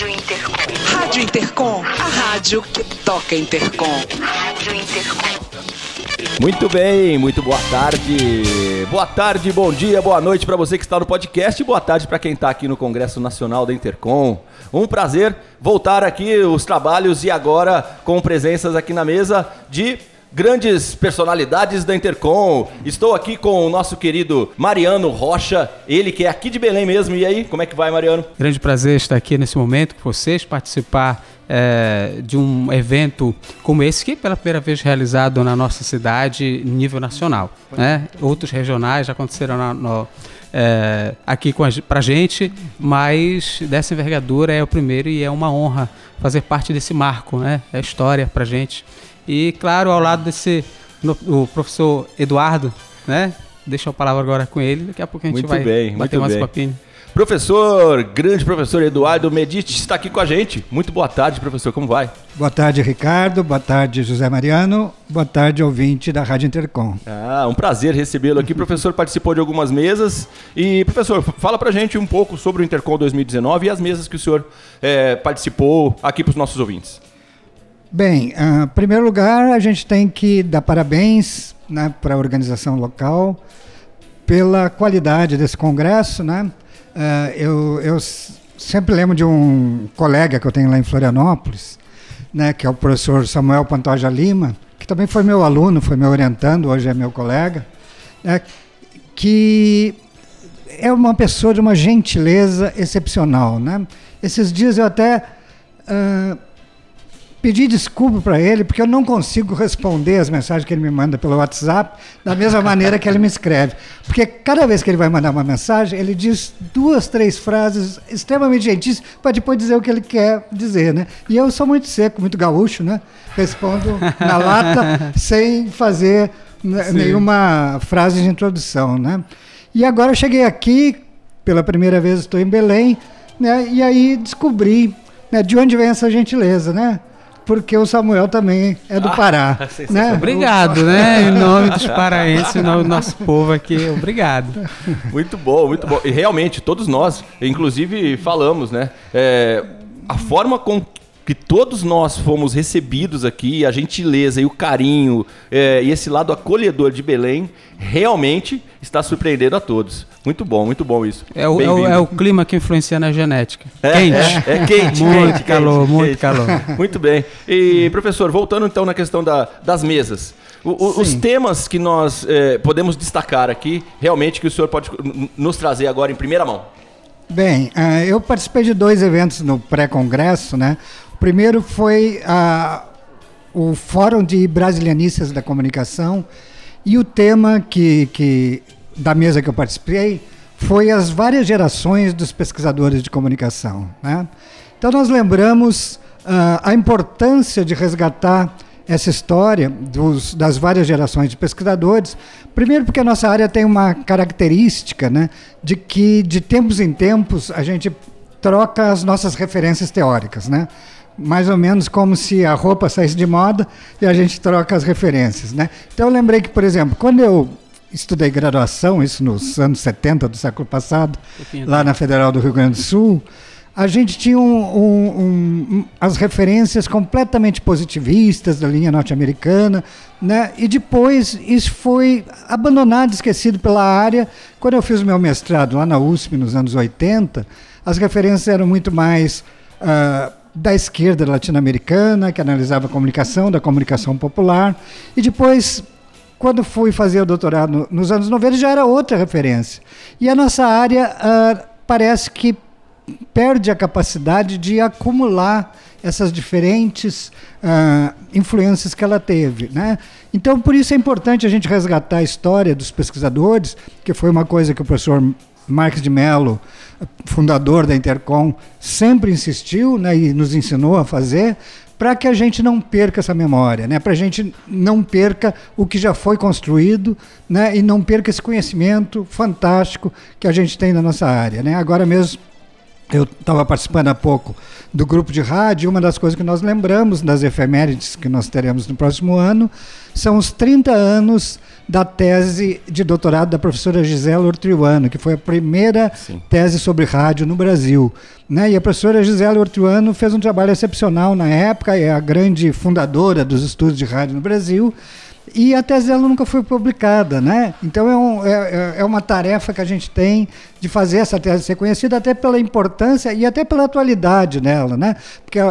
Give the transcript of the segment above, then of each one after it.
Rádio Intercom. Rádio Intercom, a rádio que toca Intercom. Rádio Intercom. Muito bem, muito boa tarde. Boa tarde, bom dia, boa noite para você que está no podcast e boa tarde para quem está aqui no Congresso Nacional da Intercom. Um prazer voltar aqui os trabalhos e agora com presenças aqui na mesa de grandes personalidades da Intercom. Estou aqui com o nosso querido Mariano Rocha, ele que é aqui de Belém mesmo. E aí, como é que vai, Mariano? Grande prazer estar aqui nesse momento com vocês, participar é, de um evento como esse, que é pela primeira vez realizado na nossa cidade, nível nacional. Né? Outros regionais já aconteceram no, é, aqui com a, pra gente, mas dessa envergadura é o primeiro e é uma honra fazer parte desse marco, né? É história pra gente. E claro, ao lado desse no, o professor Eduardo, né? Deixa a palavra agora com ele, daqui a pouco a gente Muito vai bem, bater muito mais bem. papinho. Professor, grande professor Eduardo Medici está aqui com a gente. Muito boa tarde, professor, como vai? Boa tarde, Ricardo. Boa tarde, José Mariano. Boa tarde, ouvinte da Rádio Intercom. Ah, um prazer recebê-lo aqui. O professor participou de algumas mesas. E, professor, fala pra gente um pouco sobre o Intercom 2019 e as mesas que o senhor eh, participou aqui para os nossos ouvintes. Bem, ah, em primeiro lugar, a gente tem que dar parabéns né, para a organização local pela qualidade desse congresso. Né? Ah, eu, eu sempre lembro de um colega que eu tenho lá em Florianópolis, né, que é o professor Samuel Pantoja Lima, que também foi meu aluno, foi meu orientando, hoje é meu colega, né, que é uma pessoa de uma gentileza excepcional. Né? Esses dias eu até ah, pedi desculpa para ele, porque eu não consigo responder as mensagens que ele me manda pelo WhatsApp da mesma maneira que ele me escreve. Porque cada vez que ele vai mandar uma mensagem, ele diz duas, três frases extremamente gentis para depois dizer o que ele quer dizer, né? E eu sou muito seco, muito gaúcho, né? Respondo na lata sem fazer né, nenhuma frase de introdução, né? E agora eu cheguei aqui, pela primeira vez estou em Belém, né? E aí descobri né, de onde vem essa gentileza, né? Porque o Samuel também é do Pará. né? Obrigado, né? Em nome dos paraenses, em nome do nosso povo aqui, obrigado. Muito bom, muito bom. E realmente, todos nós, inclusive, falamos, né? É, a forma com que todos nós fomos recebidos aqui, a gentileza e o carinho é, e esse lado acolhedor de Belém, realmente está surpreendendo a todos. Muito bom, muito bom isso. É o, é, o, é o clima que influencia na genética. É, Quente. É, é quente, Muito quente, calor, quente, muito quente. calor. Muito bem. E, professor, voltando então na questão da- das mesas. O- o- os temas que nós eh, podemos destacar aqui, realmente, que o senhor pode nos trazer agora em primeira mão. Bem, ah, eu participei de dois eventos no pré-congresso, né? Primeiro foi ah, o Fórum de Brasilianistas da Comunicação e o tema que, que da mesa que eu participei foi as várias gerações dos pesquisadores de comunicação, né? Então nós lembramos ah, a importância de resgatar essa história dos- das várias gerações de pesquisadores. Primeiro, porque a nossa área tem uma característica né, de que, de tempos em tempos, a gente troca as nossas referências teóricas. Né? Mais ou menos como se a roupa saísse de moda e a gente troca as referências. Né? Então, eu lembrei que, por exemplo, quando eu estudei graduação, isso nos anos 70 do século passado, lá na Federal do Rio Grande do Sul, a gente tinha um- um- um- as referências completamente positivistas da linha norte-americana, né? e depois isso foi abandonado, esquecido pela área. Quando eu fiz o meu mestrado lá na USP, nos anos 80, as referências eram muito mais ah, da esquerda latino-americana, que analisava a comunicação, da comunicação popular, e depois quando fui fazer o doutorado no- nos anos 90, já era outra referência. E a nossa área ah, parece que perde a capacidade de acumular essas diferentes ah, influências que ela teve. Né? Então, por isso é importante a gente resgatar a história dos pesquisadores, que foi uma coisa que o professor Marques de Mello, fundador da Intercom, sempre insistiu né, e nos ensinou a fazer, para que a gente não perca essa memória, né? para a gente não perca o que já foi construído né? e não perca esse conhecimento fantástico que a gente tem na nossa área. Né? Agora mesmo eu estava participando há pouco do grupo de rádio, e uma das coisas que nós lembramos das efemérides que nós teremos no próximo ano são os 30 anos da tese de doutorado da professora Gisela Ortruano, que foi a primeira Sim. tese sobre rádio no Brasil. Né? E a professora Gisela Ortruano fez um trabalho excepcional na época, é a grande fundadora dos estudos de rádio no Brasil. E a tese dela nunca foi publicada, né? Então é, um, é, é uma tarefa que a gente tem de fazer essa tese ser conhecida até pela importância e até pela atualidade dela, né? Porque a,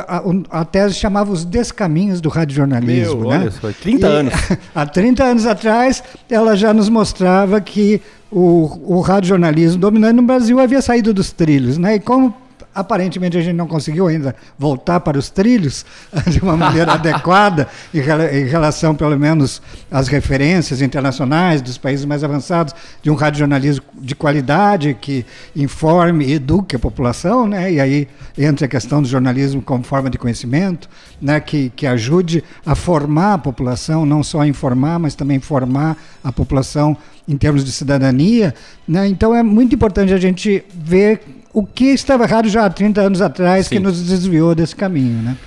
a, a tese chamava os descaminhos do radiojornalismo, Meu, né? olha só, 30 E, anos. Há 30 anos atrás, ela já nos mostrava que o, o radiojornalismo dominante no Brasil havia saído dos trilhos, né? E como aparentemente a gente não conseguiu ainda voltar para os trilhos de uma maneira adequada em, rela- em relação, pelo menos, às referências internacionais dos países mais avançados de um radiojornalismo de qualidade que informe e eduque a população, né? E aí entra a questão do jornalismo como forma de conhecimento, né? Que, que ajude a formar a população, não só a informar, mas também formar a população em termos de cidadania. Né? Então é muito importante a gente ver o que estava errado já há 30 anos atrás Sim. que nos desviou desse caminho. Né?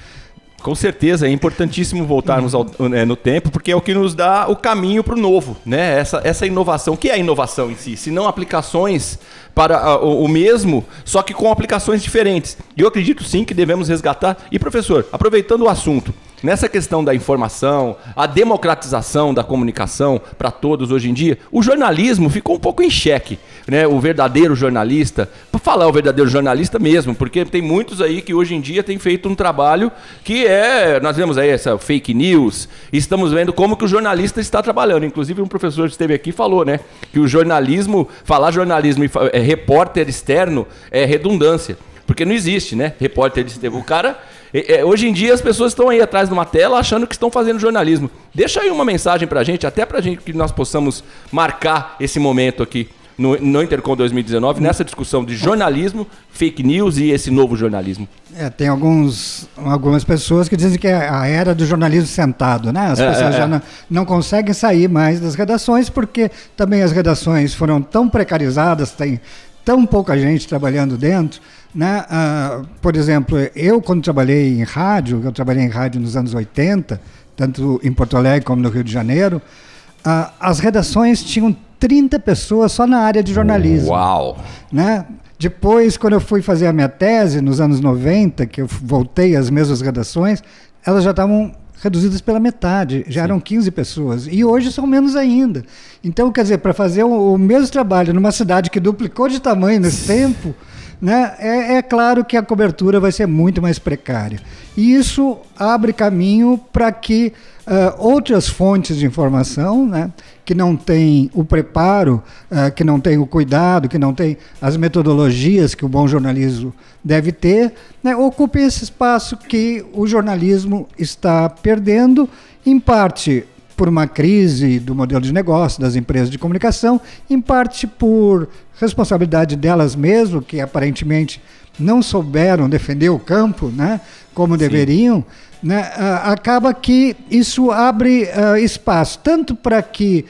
Com certeza, é importantíssimo voltarmos ao- né, no tempo, porque é o que nos dá o caminho para o novo, né? Essa, essa inovação. O que é a inovação em si? Se não aplicações para ah, o, o mesmo, só que com aplicações diferentes. E eu acredito sim que devemos resgatar. E professor, aproveitando o assunto, nessa questão da informação, a democratização da comunicação para todos hoje em dia, o jornalismo ficou um pouco em xeque, né? O verdadeiro jornalista, para falar o verdadeiro jornalista mesmo, porque tem muitos aí que hoje em dia têm feito um trabalho que é, nós vemos aí essa fake news, estamos vendo como que o jornalista está trabalhando. Inclusive um professor que esteve aqui falou, né, que o jornalismo, falar jornalismo e é, repórter externo é redundância. Porque não existe, né? Repórter externo. O cara. É, hoje em dia as pessoas estão aí atrás de uma tela achando que estão fazendo jornalismo. Deixa aí uma mensagem pra gente, até pra gente que nós possamos marcar esse momento aqui no, no Intercom 2019, nessa discussão de jornalismo, fake news e esse novo jornalismo. É, tem alguns, algumas pessoas que dizem que é a era do jornalismo sentado, né? As É, pessoas é, já é. não, não conseguem sair mais das redações porque também as redações foram tão precarizadas, tem tão pouca gente trabalhando dentro, né? Ah, por exemplo, eu quando trabalhei em rádio, eu trabalhei em rádio nos anos 80, tanto em Porto Alegre como no Rio de Janeiro, ah, as redações tinham 30 pessoas só na área de jornalismo Uau! né? Depois, quando eu fui fazer a minha tese, nos anos 90, que eu voltei às mesmas redações, elas já estavam reduzidas pela metade, já eram 15 pessoas, e hoje são menos ainda. Então, quer dizer, para fazer o, o mesmo trabalho numa cidade que duplicou de tamanho nesse tempo, né, é, é claro que a cobertura vai ser muito mais precária. E isso abre caminho para que ah, outras fontes de informação, né, que não têm o preparo, ah, que não têm o cuidado, que não têm as metodologias que o bom jornalismo deve ter, né, ocupem esse espaço que o jornalismo está perdendo, em parte por uma crise do modelo de negócio das empresas de comunicação, em parte por responsabilidade delas mesmas, que aparentemente não souberam defender o campo, né, como deveriam, né, acaba que isso abre ah, espaço tanto para que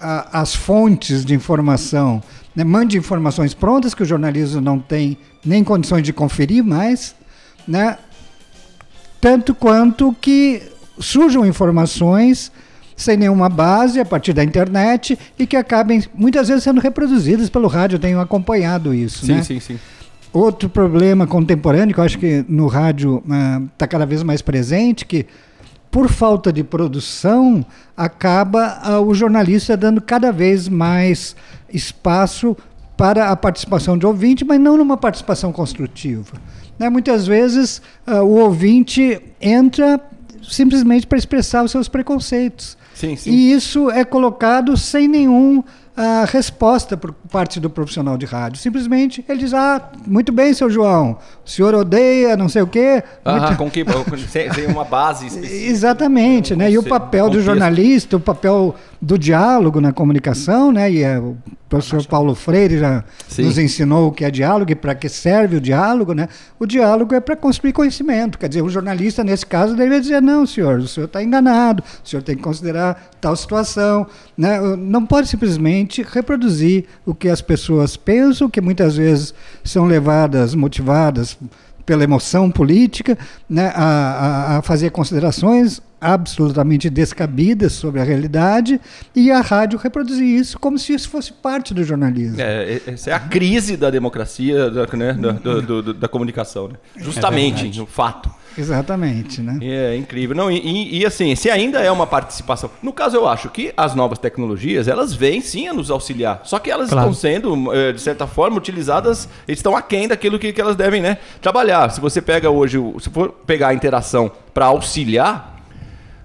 ah, as fontes de informação né, mandem informações prontas que o jornalismo não tem nem condições de conferir mais, né, tanto quanto que surjam informações sem nenhuma base a partir da internet e que acabem muitas vezes sendo reproduzidas pelo rádio. Eu tenho acompanhado isso. Sim, né? sim, sim. Outro problema contemporâneo que eu acho que no rádio está cada vez mais presente, que por falta de produção acaba ah, o jornalista dando cada vez mais espaço para a participação de ouvinte, mas não numa participação construtiva. Né? Muitas vezes ah, o ouvinte entra simplesmente para expressar os seus preconceitos. Sim, sim. E isso é colocado sem nenhum ah, resposta por parte do profissional de rádio. Simplesmente ele diz: Ah, muito bem, seu João, o senhor odeia não sei o quê. Ah, Muito- com que, sem, sem uma base específica. Exatamente, Um né? E o papel do contexto. jornalista, o papel do diálogo na comunicação, né? E é, o professor Paulo Freire já Sim. nos ensinou o que é diálogo e para que serve o diálogo, né? O diálogo é para construir conhecimento. Quer dizer, o jornalista, nesse caso, deveria dizer, não, senhor, o senhor está enganado, o senhor tem que considerar tal situação. Né? Não pode simplesmente reproduzir o que as pessoas pensam, que muitas vezes são levadas, motivadas pela emoção política, né, a, a- a fazer considerações absolutamente descabidas sobre a realidade e a rádio reproduzir isso como se isso fosse parte do jornalismo. É, essa é a crise da democracia, da, né, da, do- do- da comunicação. Né? Justamente, no fato. Exatamente, né? E É incrível. Não, e, e- assim, se ainda é uma participação. No caso, eu acho que as novas tecnologias, elas vêm sim a nos auxiliar. Só que elas Claro. estão sendo, eh, de certa forma, utilizadas, estão aquém daquilo que, que elas devem né, trabalhar. Se você pega hoje, se for pegar a interação para auxiliar,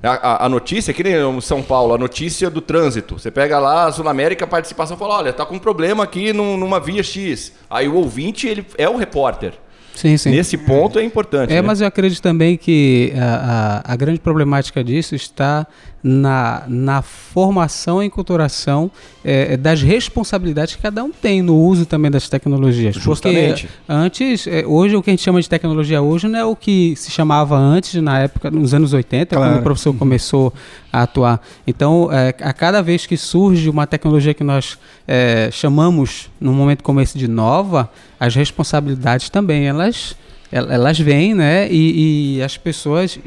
a, a- a notícia, que nem o São Paulo, a notícia do trânsito. Você pega lá a Sul América, a participação fala: olha, tá com um problema aqui num- numa via X. Aí o ouvinte, ele é o repórter. Sim, sim. Nesse ponto é importante. É, né? mas eu acredito também que a, a, a grande problemática disso está na, na formação e enculturação eh, das responsabilidades que cada um tem no uso também das tecnologias. Justamente. Porque antes, eh, hoje o que a gente chama de tecnologia hoje não é o que se chamava antes, na época, nos anos 80, quando Claro. o professor começou a atuar. Então, eh, a cada vez que surge uma tecnologia que nós eh, chamamos, num momento como esse, de nova, as responsabilidades também, elas, el- elas vêm, né? E, e as pessoas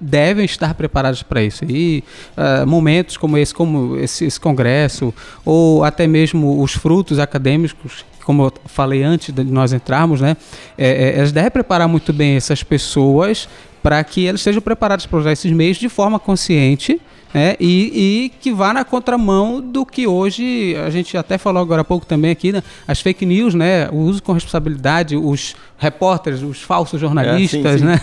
devem estar preparadas para isso. E ah, momentos como esse, como esse, esse congresso, ou até mesmo os frutos acadêmicos, como eu falei antes de nós entrarmos, né? É, é, elas devem preparar muito bem essas pessoas para que elas estejam preparadas para usar esses meios de forma consciente né? e, e que vá na contramão do que hoje a gente até falou agora há pouco também aqui, né? as fake news, né? o uso com responsabilidade, os repórteres, os falsos jornalistas, sim. né?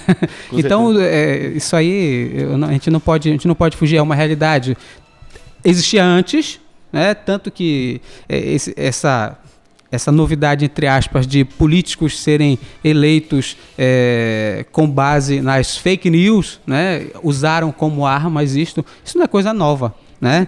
Com então é, isso aí não- a gente não pode a gente não pode fugir é uma realidade existia antes, né? Tanto que é, esse- essa essa novidade entre aspas de políticos serem eleitos é, com base nas fake news, né? Usaram como armas isto, isso não é coisa nova. Né?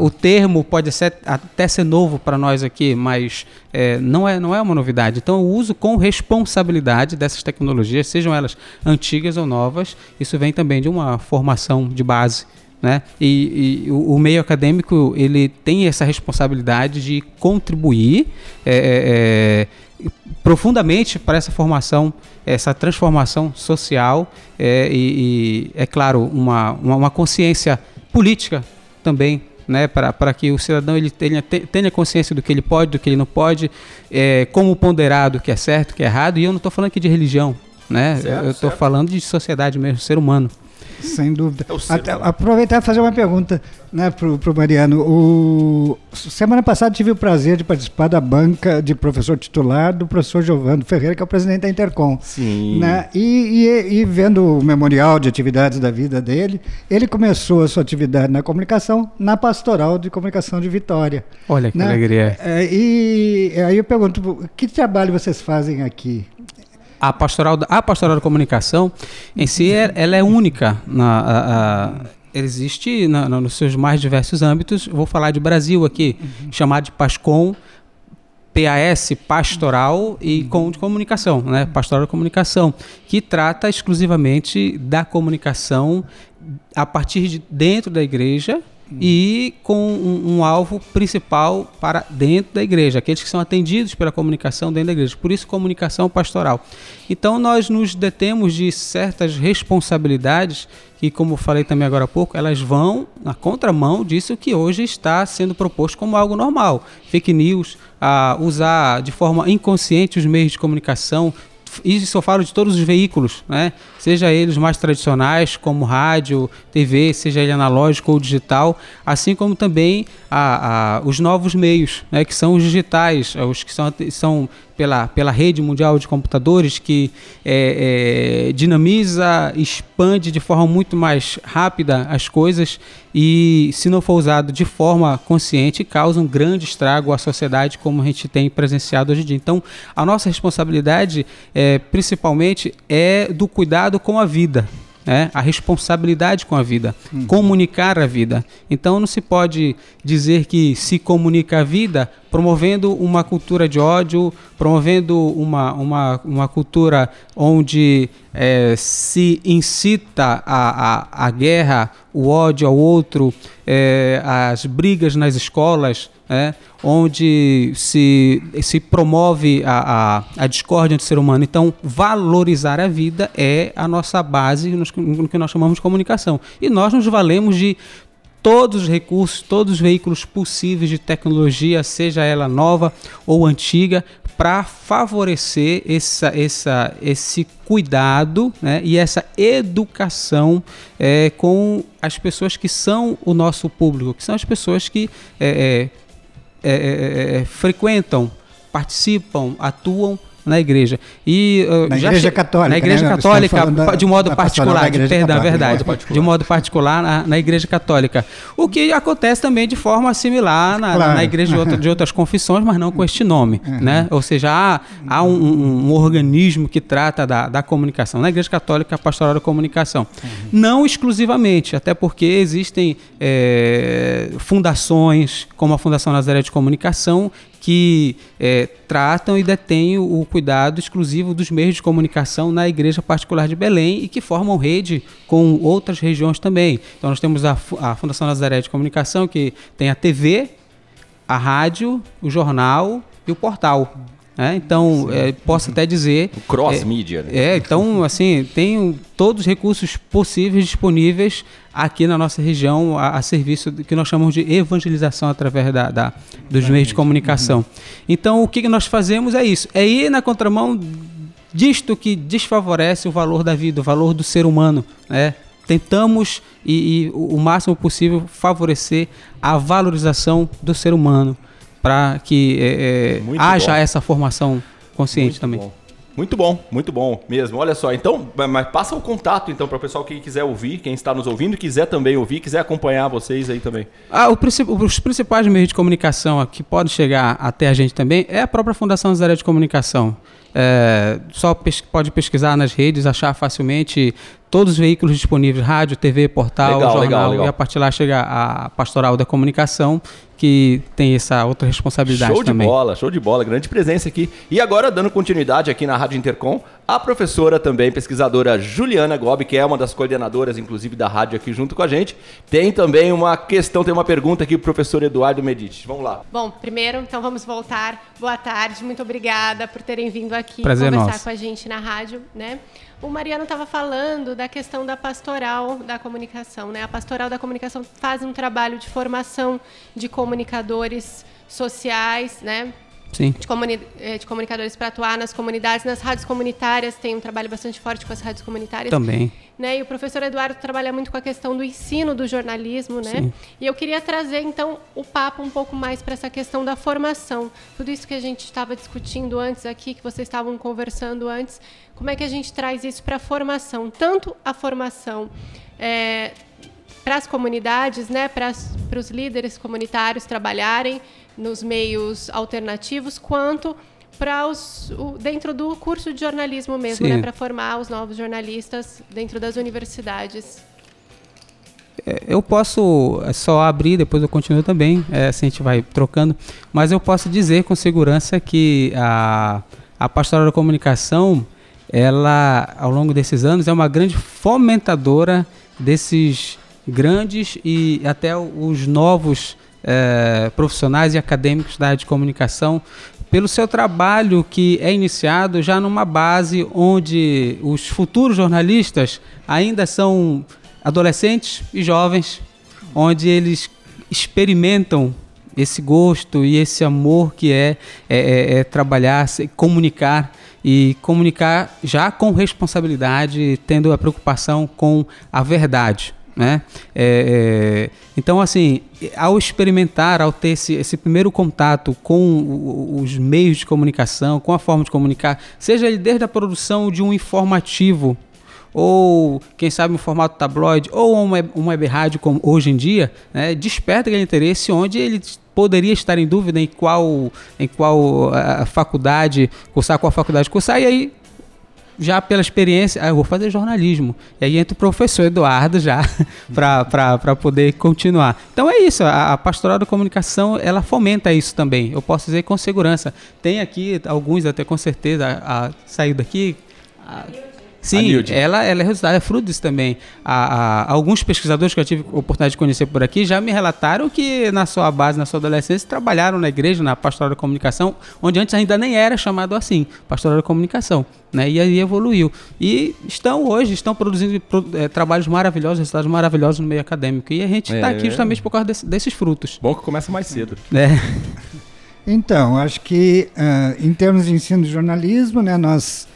O termo pode ser, até ser novo para nós aqui, mas é, não, é, não é uma novidade. Então, o uso com responsabilidade dessas tecnologias, sejam elas antigas ou novas, isso vem também de uma formação de base né? E, e o, o meio acadêmico ele tem essa responsabilidade de contribuir é, é, é, profundamente para essa formação, essa transformação social é, e, e, é claro uma, uma, uma consciência política também né, para que o cidadão ele tenha, te- tenha consciência do que ele pode, do que ele não pode, é, como ponderar do que é certo, do que é errado. E eu não estou falando aqui de religião, né? Certo, eu estou falando de sociedade mesmo, ser humano. Sem dúvida. É o ser Até- aproveitar e fazer uma pergunta né, para o Mariano. O, semana passada tive o prazer de participar da banca de professor titular do professor Giovando Ferreira, que é o presidente da Intercom. Sim. Né? E, e- e vendo o memorial de atividades da vida dele, ele começou a sua atividade na comunicação na Pastoral de Comunicação de Vitória. Olha que né? alegria. É, e aí eu pergunto, que trabalho vocês fazem aqui? A pastoral, da- a pastoral da comunicação em si é- ela é única. Na, a- a- existe na- na- nos seus mais diversos âmbitos. Vou falar de Brasil aqui, chamado de PASCOM, PAS Pastoral e com de comunicação, né? Pastoral da comunicação, que trata exclusivamente da comunicação a partir de dentro da igreja e com um, um alvo principal para dentro da igreja, aqueles que são atendidos pela comunicação dentro da igreja. Por isso, comunicação pastoral. Então, nós nos detemos de certas responsabilidades que, como falei também agora há pouco, elas vão na contramão disso que hoje está sendo proposto como algo normal. Fake news, a usar de forma inconsciente os meios de comunicação, isso eu falo de todos os veículos, né? Seja eles mais tradicionais, como rádio, TV, seja ele analógico ou digital, assim como também a, a- os novos meios, né? que são os digitais, os que são, são pela, pela rede mundial de computadores que é, é, dinamiza, expande de forma muito mais rápida as coisas e, se não for usado de forma consciente, causa um grande estrago à sociedade, como a gente tem presenciado hoje em dia. Então, a nossa responsabilidade, é, principalmente, é do cuidado com a vida é, a responsabilidade com a vida, uhum. comunicar a vida. Então não se pode dizer que se comunica a vida promovendo uma cultura de ódio, promovendo uma, uma, uma cultura onde é, se incita a, a, a guerra, o ódio ao outro, é, as brigas nas escolas, é, onde se, se promove a, a, a, discórdia entre o ser humano. Então, valorizar a vida é a nossa base no, no que nós chamamos de comunicação. E nós nos valemos de todos os recursos, todos os veículos possíveis de tecnologia, seja ela nova ou antiga, para favorecer essa, essa, esse cuidado né, e essa educação é, com as pessoas que são o nosso público, que são as pessoas que é, é, é, é, é, frequentam, participam, atuam na igreja. E, uh, na igreja católica. Na igreja né? católica, de modo particular, de, perdão, católica, verdade. De modo particular, de modo particular na, na, igreja católica. O que acontece também de forma similar na, claro. na igreja de, outra, de, outras confissões, mas não com este nome. Uhum. Né? Ou seja, há, há um, um, um, organismo que trata da, da comunicação. Na igreja católica, a pastoral da comunicação. Uhum. Não exclusivamente, até porque existem é, fundações, como a Fundação Nazaré de Comunicação, que é, tratam e detêm o cuidado exclusivo dos meios de comunicação na Igreja Particular de Belém e que formam rede com outras regiões também. Então nós temos a, a Fundação Nazaré de Comunicação, que tem a TV, a rádio, o jornal e o portal. É, então, é, posso até dizer. O cross-mídia. É, né? é, então, assim, tem todos os recursos possíveis disponíveis aqui na nossa região a, a serviço do que nós chamamos de evangelização através da, da dos meios de comunicação. Uhum. Então, o que nós fazemos é isso: é ir na contramão disto que desfavorece o valor da vida, o valor do ser humano. Né? Tentamos, e, e o máximo possível, favorecer a valorização do ser humano para que é, é haja bom. essa formação consciente muito também. Bom. Muito bom, muito bom mesmo. Olha só, então, mas passa o contato então para o pessoal que quiser ouvir, quem está nos ouvindo, quiser também ouvir, quiser acompanhar vocês aí também. Ah, o, os principais meios de comunicação que podem chegar até a gente também é a própria Fundação Zé de Comunicação. É, só pes pode pesquisar nas redes, achar facilmente todos os veículos disponíveis, rádio, TV, portal, legal, jornal, legal, legal. e a partir lá chega a Pastoral da Comunicação, que tem essa outra responsabilidade show também. Show de bola, show de bola, grande presença aqui. E agora, dando continuidade aqui na Rádio Intercom, a professora também, pesquisadora Juliana Gobi, que é uma das coordenadoras, inclusive, da rádio aqui junto com a gente, tem também uma questão, tem uma pergunta aqui para o professor Eduardo Medici. Vamos lá. Bom, primeiro, então vamos voltar. Boa tarde, muito obrigada por terem vindo aqui Prazer conversar nosso. com a gente na rádio, né? O Mariano estava falando da questão da pastoral da comunicação. Né? A pastoral da comunicação faz um trabalho de formação de comunicadores sociais, né? Sim. De, comuni eh, de comunicadores para atuar nas comunidades, nas rádios comunitárias, tem um trabalho bastante forte com as rádios comunitárias. Também. Né? E o professor Eduardo trabalha muito com a questão do ensino do jornalismo, né? Sim. E eu queria trazer então o papo um pouco mais para essa questão da formação. Tudo isso que a gente estava discutindo antes aqui, que vocês estavam conversando antes, como é que a gente traz isso para a formação? Tanto a formação é, para as comunidades, né, para os líderes comunitários trabalharem nos meios alternativos, quanto para os o, dentro do curso de jornalismo mesmo, né, para formar os novos jornalistas dentro das universidades. É, eu posso é só abrir, depois eu continuo também, é, assim a gente vai trocando, mas eu posso dizer com segurança que a, a pastoral da comunicação, ela, ao longo desses anos, é uma grande fomentadora desses grandes e até os novos é, profissionais e acadêmicos da área de comunicação pelo seu trabalho que é iniciado já numa base onde os futuros jornalistas ainda são adolescentes e jovens, onde eles experimentam esse gosto e esse amor que é, é, é, é trabalhar, comunicar e comunicar já com responsabilidade, tendo a preocupação com a verdade Né? É, é, então, assim, ao experimentar, ao ter esse, esse primeiro contato com os meios de comunicação, com a forma de comunicar, seja ele desde a produção de um informativo, ou quem sabe um formato tabloide, ou uma web, uma web rádio como hoje em dia, né, desperta aquele interesse onde ele poderia estar em dúvida em qual, em qual a faculdade cursar, qual faculdade cursar, e aí já pela experiência, ah, eu vou fazer jornalismo. E aí entra o professor Eduardo já para poder continuar. Então é isso, a, a, pastoral da comunicação, ela fomenta isso também. Eu posso dizer com segurança. Tem aqui alguns até com certeza a, a sair daqui. A, Sim, ela, ela é resultado, é fruto disso também. A, a, alguns pesquisadores que eu tive a oportunidade de conhecer por aqui já me relataram que na sua base, na sua adolescência, trabalharam na igreja, na pastoral da comunicação, onde antes ainda nem era chamado assim, pastoral da comunicação. Né? E aí evoluiu. E estão hoje, estão produzindo é, trabalhos maravilhosos, resultados maravilhosos no meio acadêmico. E a gente está é. aqui justamente por causa desse, desses frutos. Bom que começa mais cedo. É. Então, acho que uh, em termos de ensino de jornalismo, né, nós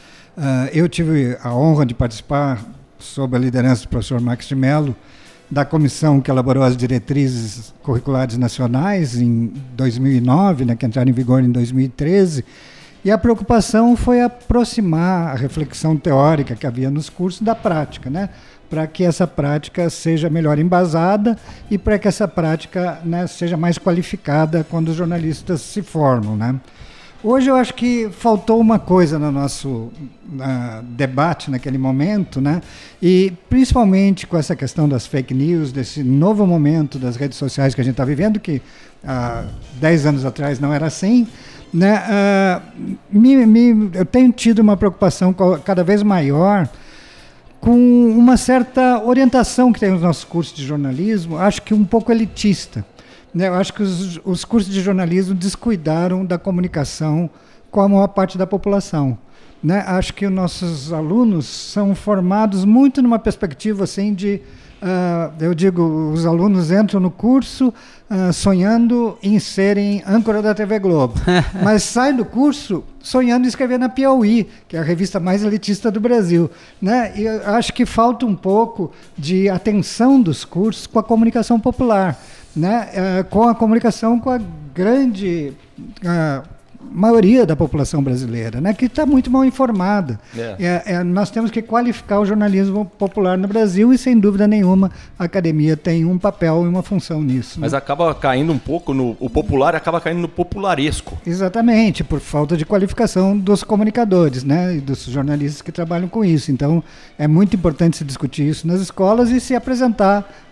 eu tive a honra de participar, sob a liderança do professor Max de Mello, da comissão que elaborou as diretrizes curriculares nacionais em 2009, né, que entraram em vigor em 2013, e a preocupação foi aproximar a reflexão teórica que havia nos cursos da prática, né, para que essa prática seja melhor embasada e para que essa prática né, seja mais qualificada quando os jornalistas se formam. Né. Hoje eu acho que faltou uma coisa no nosso uh, debate naquele momento, né? E principalmente com essa questão das fake news, desse novo momento das redes sociais que a gente está vivendo, que há uh, 10 anos atrás não era assim, né? Uh, me, me, eu tenho tido uma preocupação cada vez maior com uma certa orientação que tem nos nossos cursos de jornalismo, acho que um pouco elitista. Né, eu acho que os, os cursos de jornalismo descuidaram da comunicação com a maior parte da população. Né? Acho que os nossos alunos são formados muito numa perspectiva assim de, uh, eu digo, os alunos entram no curso uh, sonhando em serem âncora da TV Globo, mas saem do curso sonhando em escrever na Piauí, que é a revista mais elitista do Brasil. Né? E acho que falta um pouco de atenção dos cursos com a comunicação popular né, uh, com a comunicação com a grande uh, maioria da população brasileira, né, que está muito mal informada. É. É, é, nós temos que qualificar o jornalismo popular no Brasil e, sem dúvida nenhuma, a academia tem um papel e uma função nisso. Mas né? acaba caindo um pouco no. O popular acaba caindo no popularesco. Exatamente, por falta de qualificação dos comunicadores né, e dos jornalistas que trabalham com isso. Então, é muito importante se discutir isso nas escolas e se apresentar é,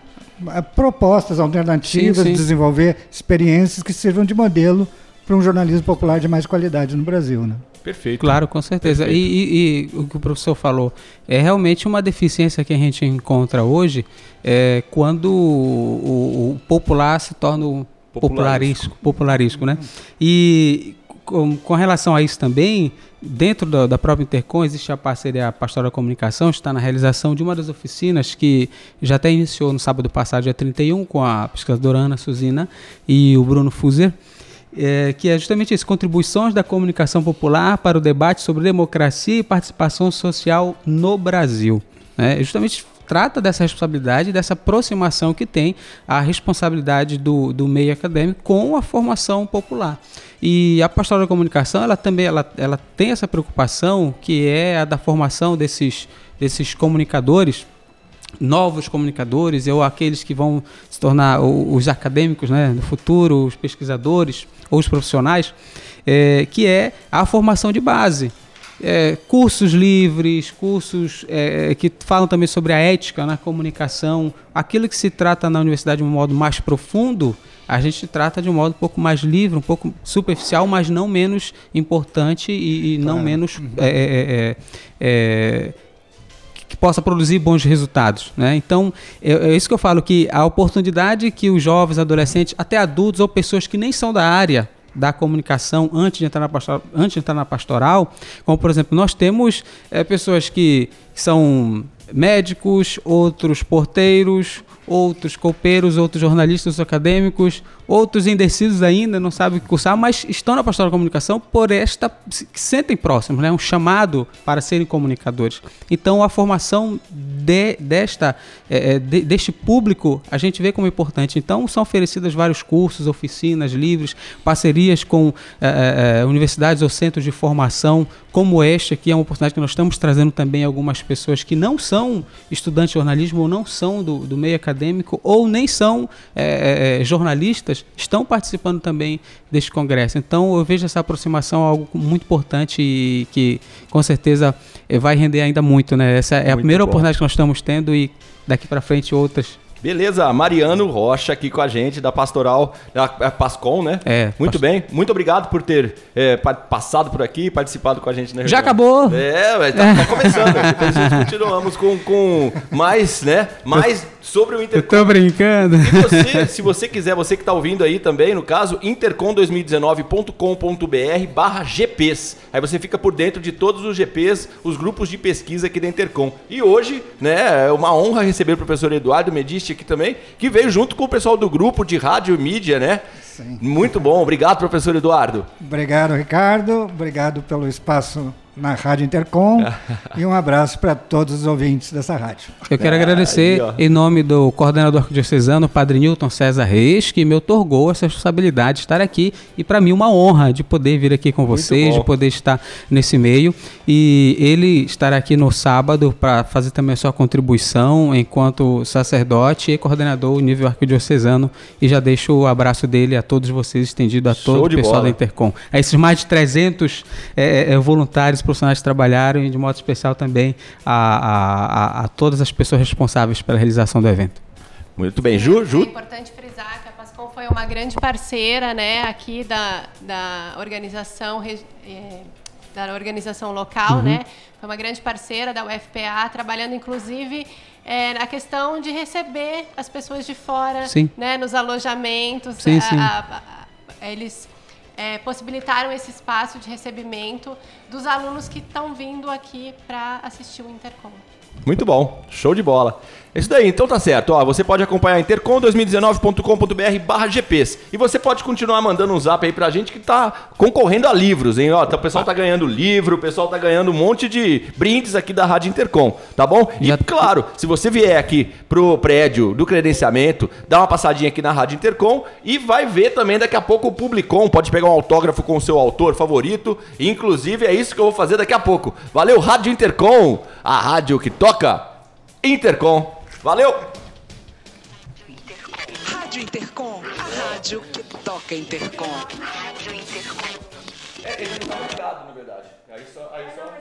propostas alternativas, sim, sim. desenvolver experiências que sirvam de modelo para um jornalismo popular de mais qualidade no Brasil, né? Perfeito. Claro, com certeza. E, e, e, o que o professor falou é realmente uma deficiência que a gente encontra hoje é quando o, o popular se torna o popularisco, popularisco, né? E com, com relação a isso também, dentro da, da, própria Intercom existe a parceria Pastoral da Comunicação, está na realização de uma das oficinas que já até iniciou no sábado passado, dia 31, com a pesquisadora Ana Suzina e o Bruno Fuser, é, que é justamente isso, contribuições da comunicação popular para o debate sobre democracia e participação social no Brasil. É, justamente trata dessa responsabilidade, dessa aproximação que tem a responsabilidade do, do meio acadêmico com a formação popular. E a pastoral da comunicação, ela também ela, ela tem essa preocupação que é a da formação desses, desses comunicadores, novos comunicadores, ou aqueles que vão se tornar os acadêmicos né, no futuro, os pesquisadores ou os profissionais, é, que é a formação de base é, cursos livres, cursos é, que falam também sobre a ética na comunicação, aquilo que se trata na universidade de um modo mais profundo, a gente trata de um modo um pouco mais livre, um pouco superficial, mas não menos importante e, e não claro. menos uhum. é, é, é, é, que possa produzir bons resultados. Né? Então, é, é, isso que eu falo, que a oportunidade que os jovens, adolescentes, até adultos ou pessoas que nem são da área da comunicação antes de entrar na pastoral, antes de entrar na pastoral, como por exemplo, nós temos é, pessoas que são médicos, outros porteiros, outros copeiros, outros jornalistas acadêmicos, outros indecisos ainda, não sabem o que cursar, mas estão na pastoral comunicação por esta que sentem próximos, né? um chamado para serem comunicadores. Então a formação de, desta, é, é, de, deste público a gente vê como importante. Então, são oferecidas vários cursos, oficinas livres, parcerias com é, é, é universidades ou centros de formação, como este aqui, é uma oportunidade que nós estamos trazendo também algumas pessoas que não são estudantes de jornalismo ou não são do, do meio acadêmico ou nem são é, jornalistas, estão participando também deste congresso. Então, eu vejo essa aproximação algo muito importante e que, com certeza, vai render ainda muito. Né? Essa é a primeira bom. oportunidade que nós estamos tendo e daqui para frente outras Beleza, Mariano Rocha aqui com a gente da Pastoral, da Pascom, né? É. Muito bem, muito obrigado por ter é, passado por aqui, participado com a gente na Já acabou! É, tá, tá começando. Depois a gente continuamos com, com mais, né? Mais sobre o Intercom. Eu tô brincando. E você, se você quiser, você que tá ouvindo aí também, no caso, intercom2019.com.br barra GPs. Aí você fica por dentro de todos os GPs, os grupos de pesquisa aqui da Intercom. E hoje, né, é uma honra receber o professor Eduardo Medici aqui também, que veio junto com o pessoal do grupo de rádio e mídia, né? Sim. Muito bom. Obrigado, professor Eduardo. Obrigado, Ricardo. Obrigado pelo espaço na Rádio Intercom e um abraço para todos os ouvintes dessa rádio. Eu quero agradecer em nome do coordenador diocesano, Padre Newton César Reis, que me otorgou essa responsabilidade de estar aqui e para mim uma honra de poder vir aqui com vocês, de poder estar nesse meio e ele estará aqui no sábado para fazer também a sua contribuição enquanto sacerdote e coordenador nível arquidiocesano e já deixo o abraço dele a todos vocês estendido a todo o pessoal bola. da Intercom. A esses mais de 300 é, é, voluntários profissionais trabalharam e, de modo especial, também a, a, a, a todas as pessoas responsáveis pela realização do evento. Muito bem, Ju. Ju. É importante frisar que a Pascom foi uma grande parceira né, aqui da, da organização. É, da organização local, uhum. né? Foi uma grande parceira da UFPA, trabalhando inclusive é, na questão de receber as pessoas de fora, sim. né? Nos alojamentos. Sim, sim. A, a, eles é, possibilitaram esse espaço de recebimento dos alunos que estão vindo aqui para assistir o Intercom. Muito bom, show de bola. Isso daí, então tá certo. Ó, você pode acompanhar intercom2019.com.br barra GPs. E você pode continuar mandando um zap aí pra gente que tá concorrendo a livros, hein? Ó, tá, o pessoal tá ganhando livro, o pessoal tá ganhando um monte de brindes aqui da Rádio Intercom, tá bom? E Já... claro, se você vier aqui pro prédio do credenciamento, dá uma passadinha aqui na Rádio Intercom e vai ver também daqui a pouco o Publicom. Pode pegar um autógrafo com o seu autor favorito. Inclusive, é isso que eu vou fazer daqui a pouco. Valeu, Rádio Intercom, a rádio que toca Intercom. Valeu! Rádio Intercom, a rádio que toca Intercom. Rádio Intercom. É, ele não tá ligado, na verdade. Aí só. Aí só...